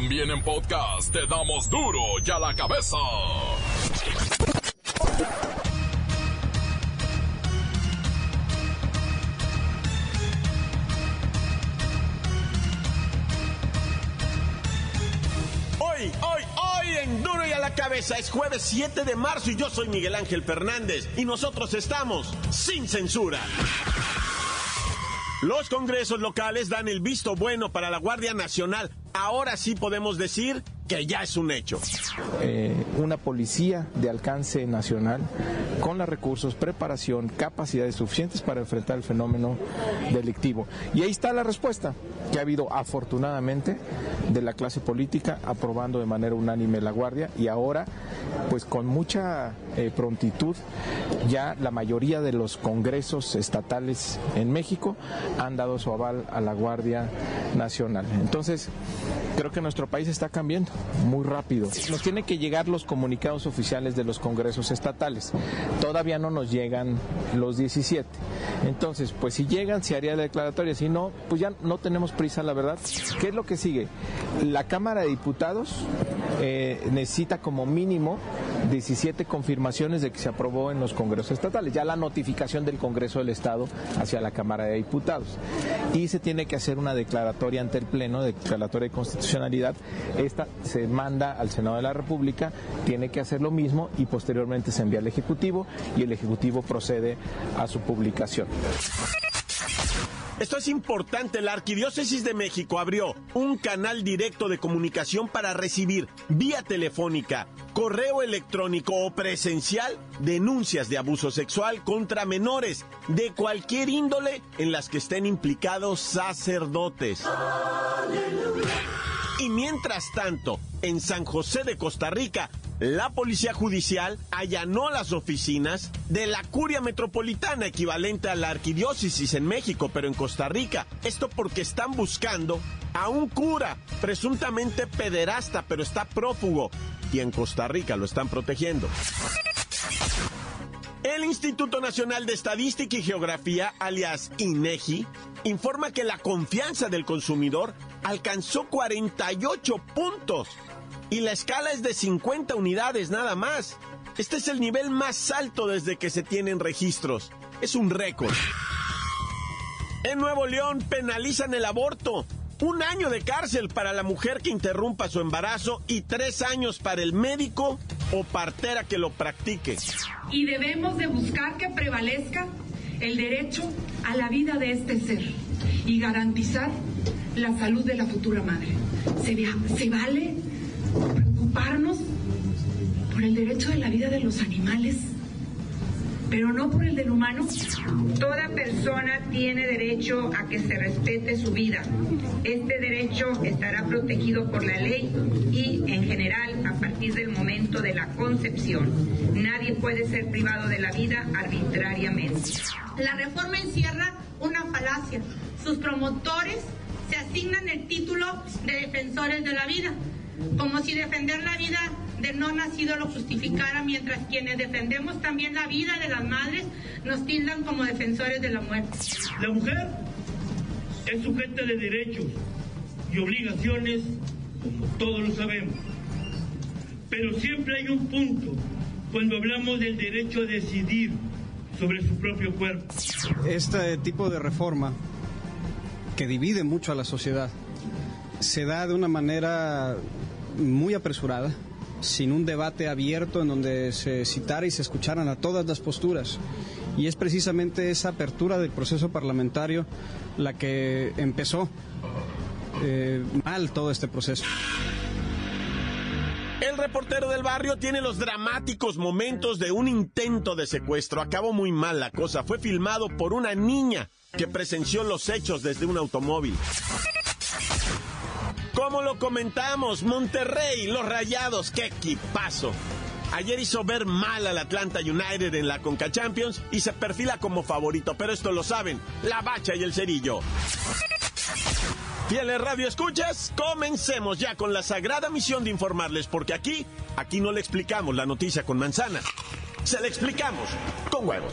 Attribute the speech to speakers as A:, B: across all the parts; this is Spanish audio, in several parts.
A: También en podcast te damos duro y a la cabeza.
B: Hoy, hoy, hoy en Duro y a la cabeza es jueves 7 de marzo y yo soy Miguel Ángel Fernández y nosotros estamos sin censura. Los congresos locales dan el visto bueno para la Guardia Nacional. Ahora sí podemos decir que ya es un hecho.
C: Eh, una policía de alcance nacional con los recursos, preparación, capacidades suficientes para enfrentar el fenómeno delictivo. Y ahí está la respuesta que ha habido afortunadamente de la clase política aprobando de manera unánime la Guardia y ahora pues con mucha eh, prontitud ya la mayoría de los congresos estatales en México han dado su aval a la Guardia Nacional. Entonces, creo que nuestro país está cambiando muy rápido. Nos tienen que llegar los comunicados oficiales de los congresos estatales. Todavía no nos llegan los 17. Entonces, pues si llegan, se haría la declaratoria. Si no, pues ya no tenemos prisa, la verdad. ¿Qué es lo que sigue? La Cámara de Diputados eh, necesita como mínimo 17 confirmaciones de que se aprobó en los congresos estatales. Ya la notificación del Congreso del Estado hacia la Cámara de Diputados. Y se tiene que hacer una declaratoria ante el Pleno, declaratoria de constitucionalidad. Esta se manda al Senado de la República, tiene que hacer lo mismo y posteriormente se envía al Ejecutivo y el Ejecutivo procede a su publicación.
B: Esto es importante, la Arquidiócesis de México abrió un canal directo de comunicación para recibir vía telefónica, correo electrónico o presencial denuncias de abuso sexual contra menores de cualquier índole en las que estén implicados sacerdotes. Y mientras tanto, en San José de Costa Rica, la Policía Judicial allanó las oficinas de la Curia Metropolitana, equivalente a la Arquidiócesis en México, pero en Costa Rica. Esto porque están buscando a un cura, presuntamente pederasta, pero está prófugo. Y en Costa Rica lo están protegiendo. El Instituto Nacional de Estadística y Geografía, alias INEGI, informa que la confianza del consumidor alcanzó 48 puntos y la escala es de 50 unidades nada más. Este es el nivel más alto desde que se tienen registros. Es un récord. En Nuevo León penalizan el aborto. Un año de cárcel para la mujer que interrumpa su embarazo y tres años para el médico o partera que lo practique.
D: Y debemos de buscar que prevalezca el derecho a la vida de este ser y garantizar la salud de la futura madre. ¿Se, se vale preocuparnos por el derecho de la vida de los animales? Pero no por el del humano.
E: Toda persona tiene derecho a que se respete su vida. Este derecho estará protegido por la ley y, en general, a partir del momento de la concepción. Nadie puede ser privado de la vida arbitrariamente.
F: La reforma encierra una falacia. Sus promotores se asignan el título de defensores de la vida, como si defender la vida de no nacido lo justificara, mientras quienes defendemos también la vida de las madres nos tildan como defensores de la muerte.
G: La mujer es sujeta de derechos y obligaciones, como todos lo sabemos. Pero siempre hay un punto cuando hablamos del derecho a decidir sobre su propio cuerpo.
H: Este tipo de reforma que divide mucho a la sociedad se da de una manera muy apresurada, sin un debate abierto en donde se citara y se escucharan a todas las posturas. Y es precisamente esa apertura del proceso parlamentario la que empezó eh, mal todo este proceso.
B: El reportero del barrio tiene los dramáticos momentos de un intento de secuestro. Acabó muy mal la cosa. Fue filmado por una niña que presenció los hechos desde un automóvil. Como lo comentamos, Monterrey, los Rayados, qué equipazo. Ayer hizo ver mal al Atlanta United en la Conca Champions y se perfila como favorito, pero esto lo saben, la bacha y el cerillo. Fieles Radio Escuchas, comencemos ya con la sagrada misión de informarles, porque aquí, aquí no le explicamos la noticia con manzana, se la explicamos con huevos.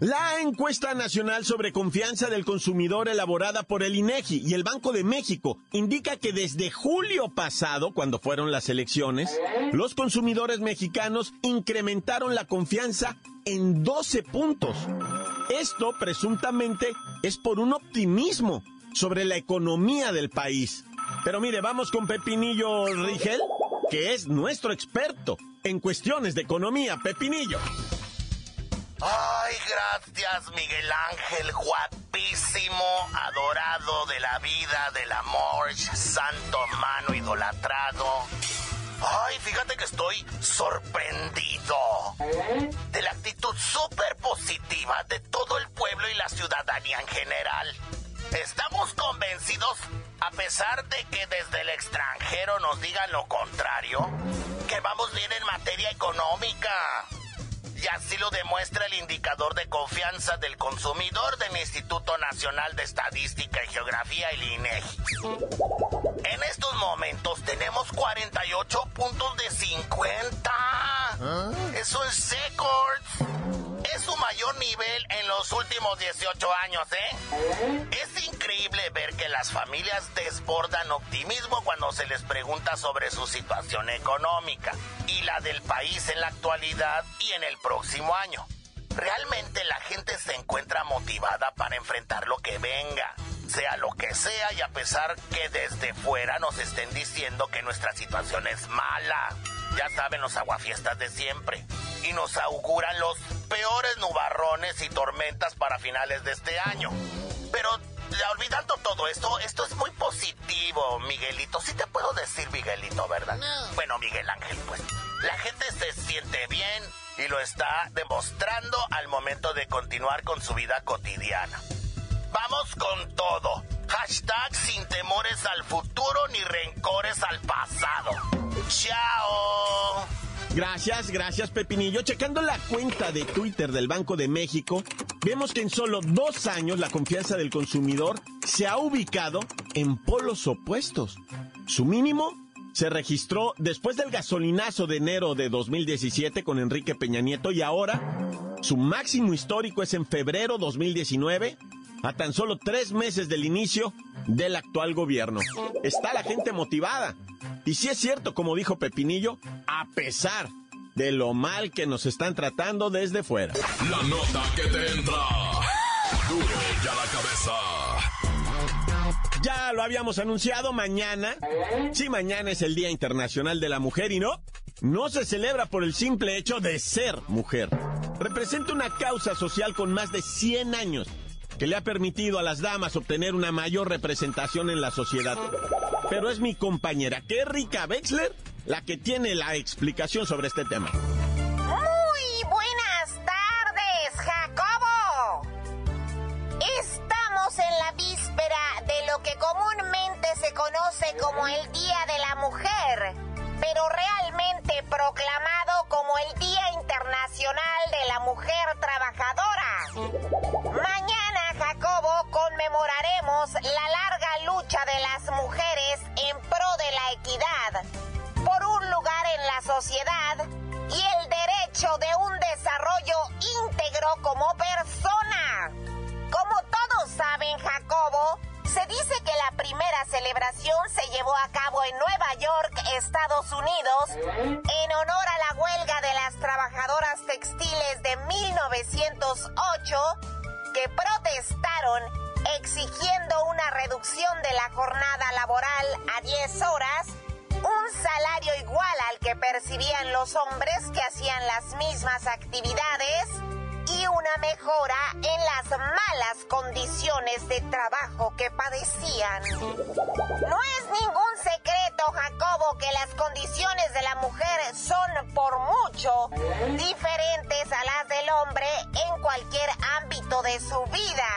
B: La encuesta nacional sobre confianza del consumidor elaborada por el INEGI y el Banco de México indica que desde julio pasado, cuando fueron las elecciones, los consumidores mexicanos incrementaron la confianza en 12 puntos. Esto presuntamente es por un optimismo sobre la economía del país. Pero mire, vamos con Pepinillo Rigel, que es nuestro experto en cuestiones de economía. Pepinillo.
I: Ay, gracias, Miguel Ángel, guapísimo, adorado de la vida, del amor, santo mano idolatrado. Ay, fíjate que estoy sorprendido de la actitud súper positiva de todo el pueblo y la ciudadanía en general. Estamos convencidos, a pesar de que desde el extranjero nos digan lo contrario, que vamos bien en materia económica. Y así lo demuestra el indicador de confianza del consumidor del Instituto Nacional de Estadística y Geografía, el INEGI. En estos momentos tenemos 48 puntos de 50. Eso es Secords. Es su mayor nivel en los últimos 18 años, ¿eh? Es increíble ver que las familias desbordan optimismo cuando se les pregunta sobre su situación económica y la del país en la actualidad y en el próximo año. Realmente la gente se encuentra motivada para enfrentar lo que venga, sea lo que sea y a pesar que desde fuera nos estén diciendo que nuestra situación es mala. Ya saben los aguafiestas de siempre. Y nos auguran los peores nubarrones y tormentas para finales de este año. Pero olvidando todo esto, esto es muy positivo, Miguelito. Sí te puedo decir Miguelito, ¿verdad? Bueno, Miguel Ángel, pues. La gente se siente bien y lo está demostrando al momento de continuar con su vida cotidiana. Vamos con todo. Hashtag sin temores al futuro ni rencores al pasado. ¡Chao!
B: Gracias, gracias Pepinillo. Checando la cuenta de Twitter del Banco de México, vemos que en solo dos años la confianza del consumidor se ha ubicado en polos opuestos. Su mínimo se registró después del gasolinazo de enero de 2017 con Enrique Peña Nieto y ahora su máximo histórico es en febrero 2019, a tan solo tres meses del inicio del actual gobierno. Está la gente motivada. Y si es cierto, como dijo Pepinillo, a pesar de lo mal que nos están tratando desde fuera.
A: La nota que te entra. Duro ya la cabeza.
B: Ya lo habíamos anunciado mañana. Sí, mañana es el Día Internacional de la Mujer y no, no se celebra por el simple hecho de ser mujer. Representa una causa social con más de 100 años que le ha permitido a las damas obtener una mayor representación en la sociedad. Pero es mi compañera Kerrika Wexler la que tiene la explicación sobre este tema.
J: Muy buenas tardes, Jacobo. Estamos en la víspera de lo que comúnmente se conoce como el Día de la Mujer, pero realmente proclamado como el Día Internacional de la Mujer Trabajadora. Mañana, Jacobo, conmemoraremos la larga lucha de las mujeres por un lugar en la sociedad y el derecho de un desarrollo íntegro como persona. Como todos saben, Jacobo, se dice que la primera celebración se llevó a cabo en Nueva York, Estados Unidos, en honor a la huelga de las trabajadoras textiles de 1908 que protestaron exigiendo una reducción de la jornada laboral a 10 horas, un salario igual al que percibían los hombres que hacían las mismas actividades y una mejora en las malas condiciones de trabajo que padecían. No es ningún secreto, Jacobo, que las condiciones de la mujer son por mucho diferentes a las del hombre en cualquier ámbito de su vida.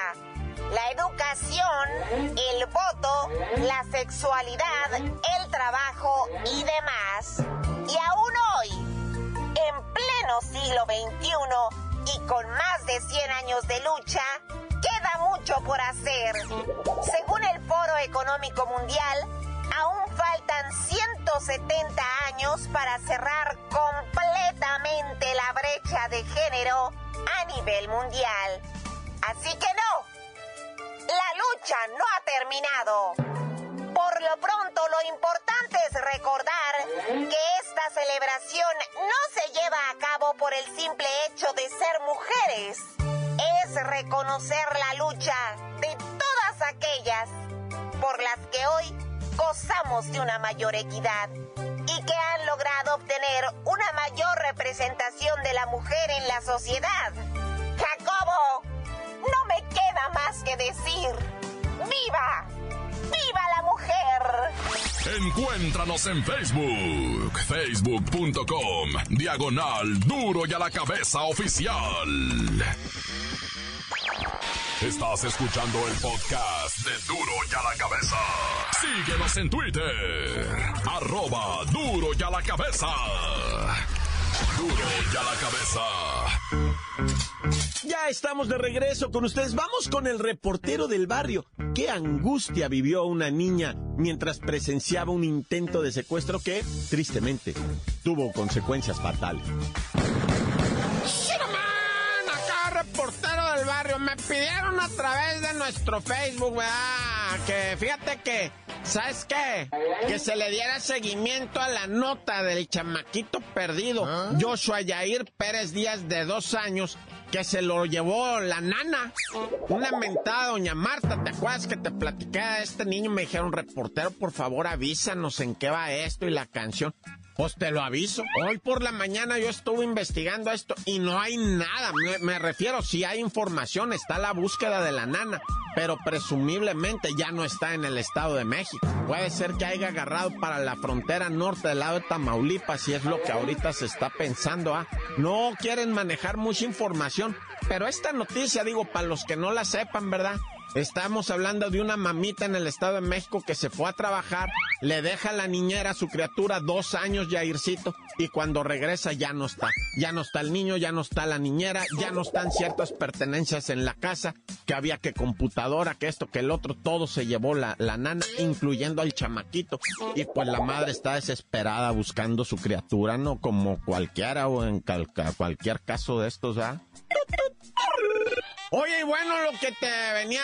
J: Educación, el voto, la sexualidad, el trabajo y demás. Y aún hoy, en pleno siglo XXI y con más de 100 años de lucha, queda mucho por hacer. Según el Foro Económico Mundial, aún faltan 170 años para cerrar completamente la brecha de género a nivel mundial. Así que no, la lucha no ha terminado. Por lo pronto, lo importante es recordar que esta celebración no se lleva a cabo por el simple hecho de ser mujeres. Es reconocer la lucha de todas aquellas por las que hoy gozamos de una mayor equidad y que han logrado obtener una mayor representación de la mujer en la sociedad. Jacobo, queda más que decir, ¡viva! ¡Viva la mujer!
A: Encuéntranos en Facebook, facebook.com, diagonal duro y a la cabeza oficial. Estás escuchando el podcast de Duro y a la cabeza. Síguenos en Twitter, arroba duro y a la cabeza. Duro y a la cabeza.
K: Ya estamos de regreso con ustedes. Vamos con el reportero del barrio. Qué angustia vivió una niña mientras presenciaba un intento de secuestro que, tristemente, tuvo consecuencias fatales.
B: Acá, reportero del barrio, me pidieron a través de nuestro Facebook, ¿verdad? Que fíjate que, ¿sabes qué? Que se le diera seguimiento a la nota del chamaquito perdido, Joshua Yair Pérez Díaz, de dos años, que se lo llevó la nana. Una mentada, doña Marta, ¿te acuerdas que te platicé de este niño? Me dijeron, reportero, por favor, avísanos en qué va esto y la canción. Pues te lo aviso. Hoy por la mañana yo estuve investigando esto y no hay nada. Me, refiero, si hay información, está la búsqueda de la nana, pero presumiblemente ya no está en el Estado de México. Puede ser que haya agarrado para la frontera norte del lado de Tamaulipas, si es lo que ahorita se está pensando. ¿ah? No quieren manejar mucha información, pero esta noticia, digo, para los que no la sepan, ¿verdad? Estamos hablando de una mamita en el Estado de México que se fue a trabajar, le deja a la niñera a su criatura dos años Jaircito y cuando regresa ya no está. Ya no está el niño, ya no está la niñera, ya no están ciertas pertenencias en la casa, que había que computadora, que esto, que el otro, todo se llevó la, la nana, incluyendo al chamaquito. Y pues la madre está desesperada buscando su criatura, ¿no? Como cualquiera o en cualquier caso de estos, ¿ah? Oye, y bueno, lo que te venía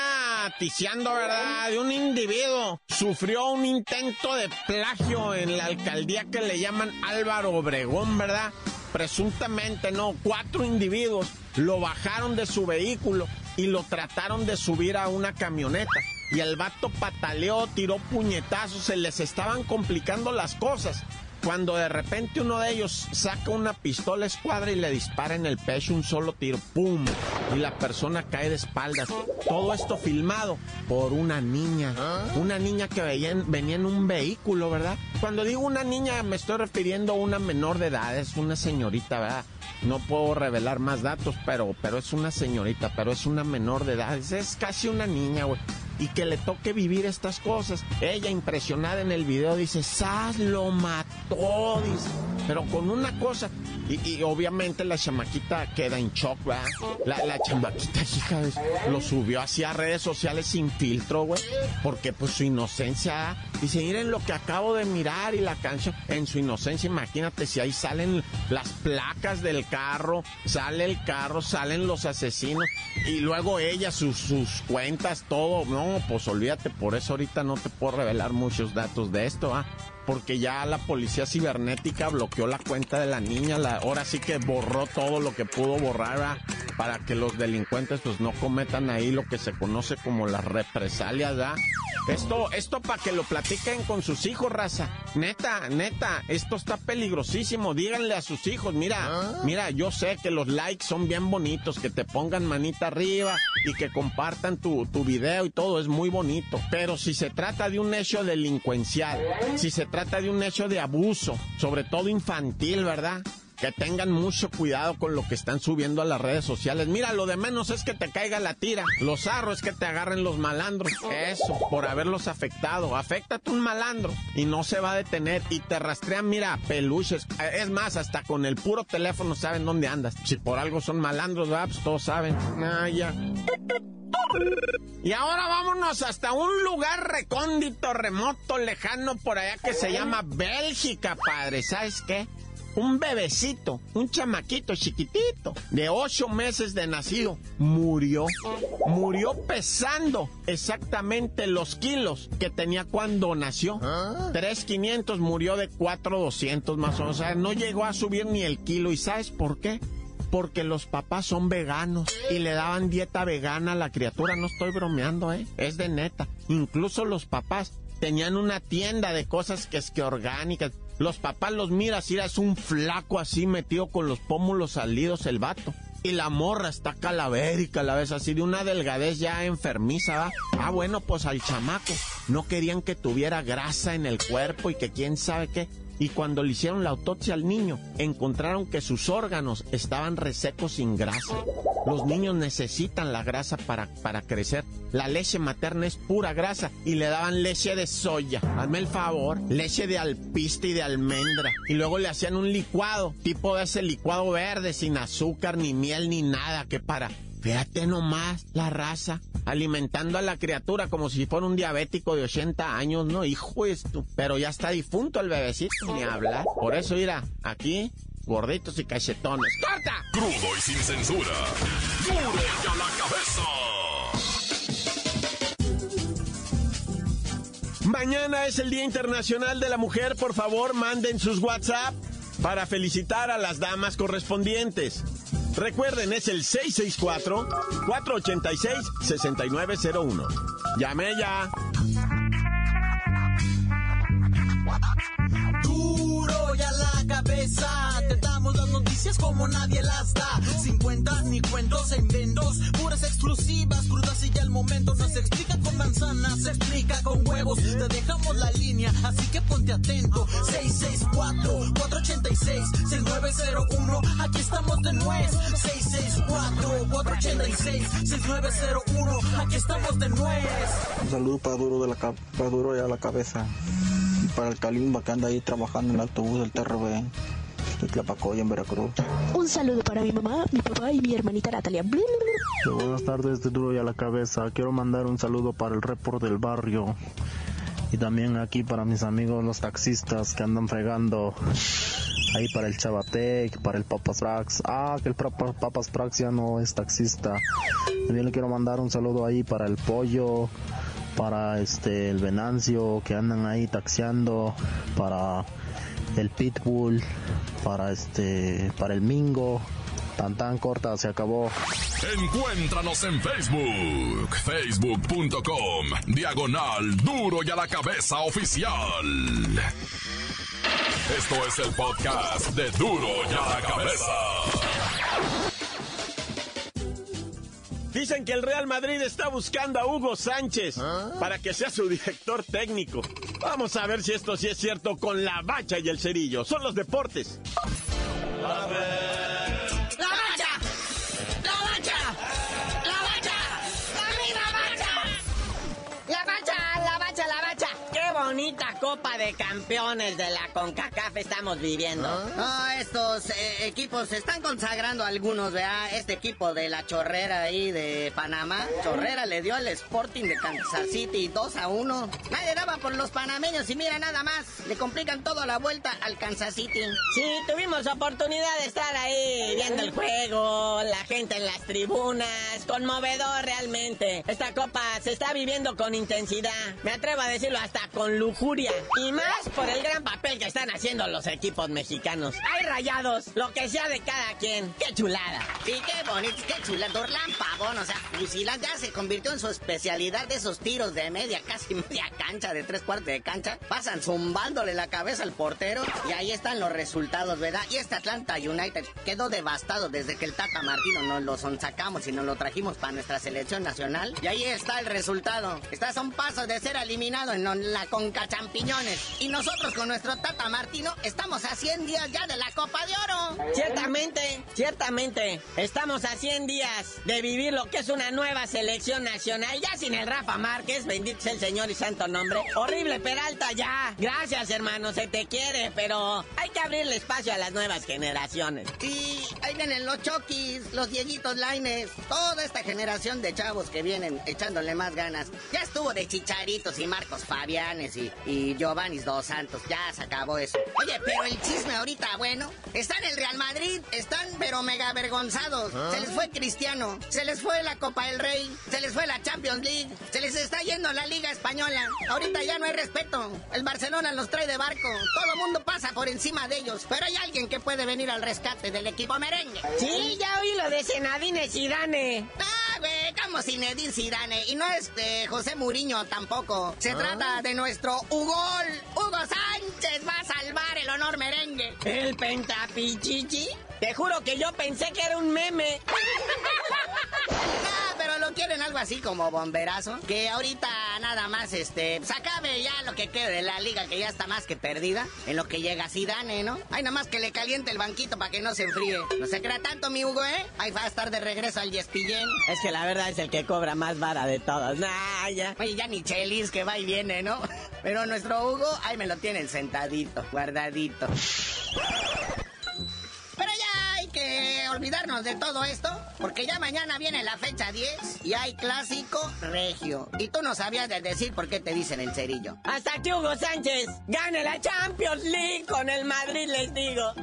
B: ticiando, ¿verdad? De un individuo. Sufrió un intento de plagio en la alcaldía que le llaman Álvaro Obregón, ¿verdad? Presuntamente, no, cuatro individuos lo bajaron de su vehículo y lo trataron de subir a una camioneta. Y el vato pataleó, tiró puñetazos, se les estaban complicando las cosas cuando de repente uno de ellos saca una pistola escuadra y le dispara en el pecho un solo tiro, ¡pum! Y la persona cae de espaldas. Todo esto filmado por una niña. Una niña que veía en- venía en un vehículo, ¿verdad? Cuando digo una niña me estoy refiriendo a una menor de edad, es una señorita, ¿verdad? No puedo revelar más datos, pero, pero es una señorita, pero es una menor de edad, es, es casi una niña, güey. Y que le toque vivir estas cosas. Ella, impresionada en el video, dice, ¡Sas lo mató! Dice, pero con una cosa. Y, y obviamente la chamaquita queda en shock, ¿verdad? La, la chamaquita, hija, lo subió hacia redes sociales sin filtro, güey. Porque pues su inocencia, dice, miren lo que acabo de mirar y la canción. En su inocencia, imagínate si ahí salen las placas del carro, sale el carro, salen los asesinos y luego ella, sus cuentas, todo. No, pues olvídate, por eso ahorita no te puedo revelar muchos datos de esto, ¿ah? Porque ya la policía cibernética bloqueó la cuenta de la niña, la, ahora sí que borró todo lo que pudo borrar para que los delincuentes pues no cometan ahí lo que se conoce como las represalias. Esto, esto para que lo platiquen con sus hijos, raza. Neta, neta, esto está peligrosísimo. Díganle a sus hijos, mira, mira, yo sé que los likes son bien bonitos, que te pongan manita arriba y que compartan tu, tu video y todo, es muy bonito. Pero si se trata de un hecho delincuencial, si se trata de un hecho de abuso, sobre todo infantil, ¿verdad? Que tengan mucho cuidado con lo que están subiendo a las redes sociales. Mira, lo de menos es que te caiga la tira. Lo zarro es que te agarren los malandros. Eso, por haberlos afectado. Afectate un malandro y no se va a detener. Y te rastrean, mira, peluches. Es más, hasta con el puro teléfono saben dónde andas. Si por algo son malandros, pues todos saben. Ah, ya. Y ahora vámonos hasta un lugar recóndito, remoto, lejano por allá que se llama Bélgica, padre. ¿Sabes qué? Un bebecito, un chamaquito chiquitito, de ocho meses de nacido, murió. Murió pesando exactamente los kilos que tenía cuando nació. ¿Ah? Tres quinientos murió de cuatro doscientos más o menos. O sea, no llegó a subir ni el kilo. ¿Y sabes por qué? porque los papás son veganos y le daban dieta vegana a la criatura. No estoy bromeando, ¿eh? Es de neta. Incluso los papás tenían una tienda de cosas que es que orgánicas. Los papás los miras y es un flaco así metido con los pómulos salidos el vato. Y la morra está calavérica, la ves así de una delgadez ya enfermiza, ¿va? Ah, bueno, pues al chamaco no querían que tuviera grasa en el cuerpo y que quién sabe qué y cuando le hicieron la autopsia al niño, encontraron que sus órganos estaban resecos sin grasa. Los niños necesitan la grasa para, para crecer. La leche materna es pura grasa y le daban leche de soya. Hazme el favor, leche de alpiste y de almendra. Y luego le hacían un licuado, tipo de ese licuado verde, sin azúcar, ni miel, ni nada, que para Fíjate nomás la raza, alimentando a la criatura como si fuera un diabético de 80 años, ¿no? Hijo esto. Pero ya está difunto el bebecito, ni hablar. Por eso, mira, aquí, gorditos y cachetones. ¡Corta!
A: Crudo y sin censura. ¡Duro y a la
K: cabeza! Mañana es el Día Internacional de la Mujer. Por favor, manden sus WhatsApp para felicitar a las damas correspondientes. Recuerden, es el 664-486-6901. Llame ya.
L: Duro ya la cabeza, te damos las noticias como nadie las da. Sin cuentas ni cuentos en vendos, puras exclusivas, crudas y ya el momento. No se explica con manzanas, se explica con huevos. Te dejamos la línea, así que ponte atento. 664-486-6901, aquí estamos de nuez. 664-486-6901, aquí estamos de nuez.
M: Un saludo para Duro, de la, para Duro ya la cabeza. Y para el Calimba que anda ahí trabajando en el autobús del TRB. Tlapacoya, en Veracruz.
N: Un saludo para mi mamá, mi papá y mi hermanita Natalia.
M: Buenas tardes, de Duro y a la cabeza. Quiero mandar un saludo para el report del barrio. Y también aquí para mis amigos los taxistas que andan fregando. Ahí para el Chabatec, para el Papas Prax. Ah, que el Papas Prax ya no es taxista. También le quiero mandar un saludo ahí para el Pollo, para este el Venancio que andan ahí taxiando, para el Pitbull, para este, para el Mingo. Tan tan corta, se acabó.
A: Encuéntranos en Facebook, facebook.com, diagonal duro y a la cabeza oficial. Esto es el podcast de duro y a la cabeza.
K: Dicen que el Real Madrid está buscando a Hugo Sánchez para que sea su director técnico. Vamos a ver si esto sí es cierto con la bacha y el cerillo. Son los deportes.
O: Copa de Campeones de la CONCACAF estamos viviendo.
P: Ah, estos eh, equipos se están consagrando algunos, vea, este equipo de la chorrera ahí de Panamá. Chorrera le dio al Sporting de Kansas City 2 a 1. Nadie daba por los panameños y mira nada más, le complican todo la vuelta al Kansas City.
O: Sí, tuvimos oportunidad de estar ahí viendo el juego, la gente en las tribunas, conmovedor realmente. Esta copa se está viviendo con intensidad, me atrevo a decirlo hasta con lujuria. Y más por el gran papel que están haciendo los equipos mexicanos. Hay rayados, lo que sea de cada quien. ¡Qué chulada!
P: Sí, qué bonito, qué chulada. Dorlan Pavón, o sea, fusilan ya se convirtió en su especialidad de esos tiros de media, casi media cancha, de tres cuartos de cancha. Pasan zumbándole la cabeza al portero y ahí están los resultados, ¿verdad? Y este Atlanta United quedó devastado desde que el Tata Martino nos lo sacamos y nos lo trajimos para nuestra selección nacional. Y ahí está el resultado. Estás a un paso de ser eliminado en la con brinca champiñones. Y nosotros con nuestro Tata Martino estamos a 100 días ya de la Copa de Oro.
O: Ciertamente, ciertamente. Estamos a 100 días de vivir lo que es una nueva selección nacional. Ya sin el Rafa Márquez, bendito sea el Señor y santo nombre. Horrible Peralta, ya. Gracias, hermano, se te quiere, pero hay que abrirle espacio a las nuevas generaciones.
P: Sí, ahí vienen los Chokis, los Dieguitos Laines, toda esta generación de chavos que vienen echándole más ganas. Ya estuvo de Chicharitos y Marcos Fabianes y, y Giovanni Dos Santos, ya se acabó eso. Oye, pero el chisme ahorita, bueno, está en el Real Madrid, están pero mega avergonzados. Se les fue Cristiano, se les fue la Copa del Rey, se les fue la Champions League, se les está yendo la Liga Española. Ahorita ya no hay respeto. El Barcelona los trae de barco. Todo el mundo pasa por encima de ellos. Pero hay alguien que puede venir al rescate del equipo merengue.
O: Sí, ya oí lo de Senadine Zidane.
P: Ah, como Zinedine Zidane. Y no es de José Muriño tampoco. Se trata de nuestro Hugol. Hugo Sánchez va a salvar el honor merengue.
O: ¿El pentapichichi? Te juro que yo pensé que era un meme.
P: Pero lo quieren algo así como bomberazo. Que ahorita nada más, este, se acabe ya lo que quede de la liga, que ya está más que perdida. En lo que llega Zidane, ¿no? Hay nada más que le caliente el banquito para que no se enfríe. No se crea tanto, mi Hugo, ¿eh? Ahí va a estar de regreso al Yespillén.
O: Es que la verdad es el que cobra más vara de todos. Nah, ya.
P: Oye, ya ni Chelis que va y viene, ¿no? Pero nuestro Hugo, ahí me lo tienen sentadito, guardadito. Olvidarnos de todo esto, porque ya mañana viene la fecha 10 y hay clásico regio. Y tú no sabías de decir por qué te dicen el cerillo.
O: Hasta que Hugo Sánchez gane la Champions League con el Madrid, les digo.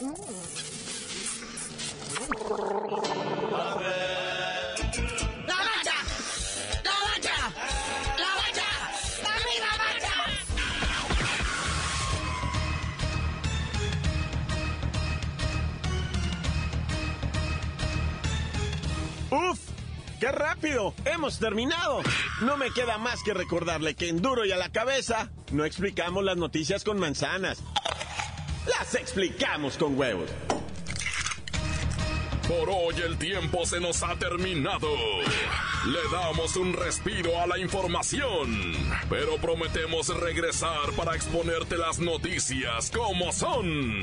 K: ¡Qué rápido! ¡Hemos terminado! No me queda más que recordarle que en Duro y a la cabeza no explicamos las noticias con manzanas. Las explicamos con huevos.
A: Por hoy el tiempo se nos ha terminado. Le damos un respiro a la información, pero prometemos regresar para exponerte las noticias como son.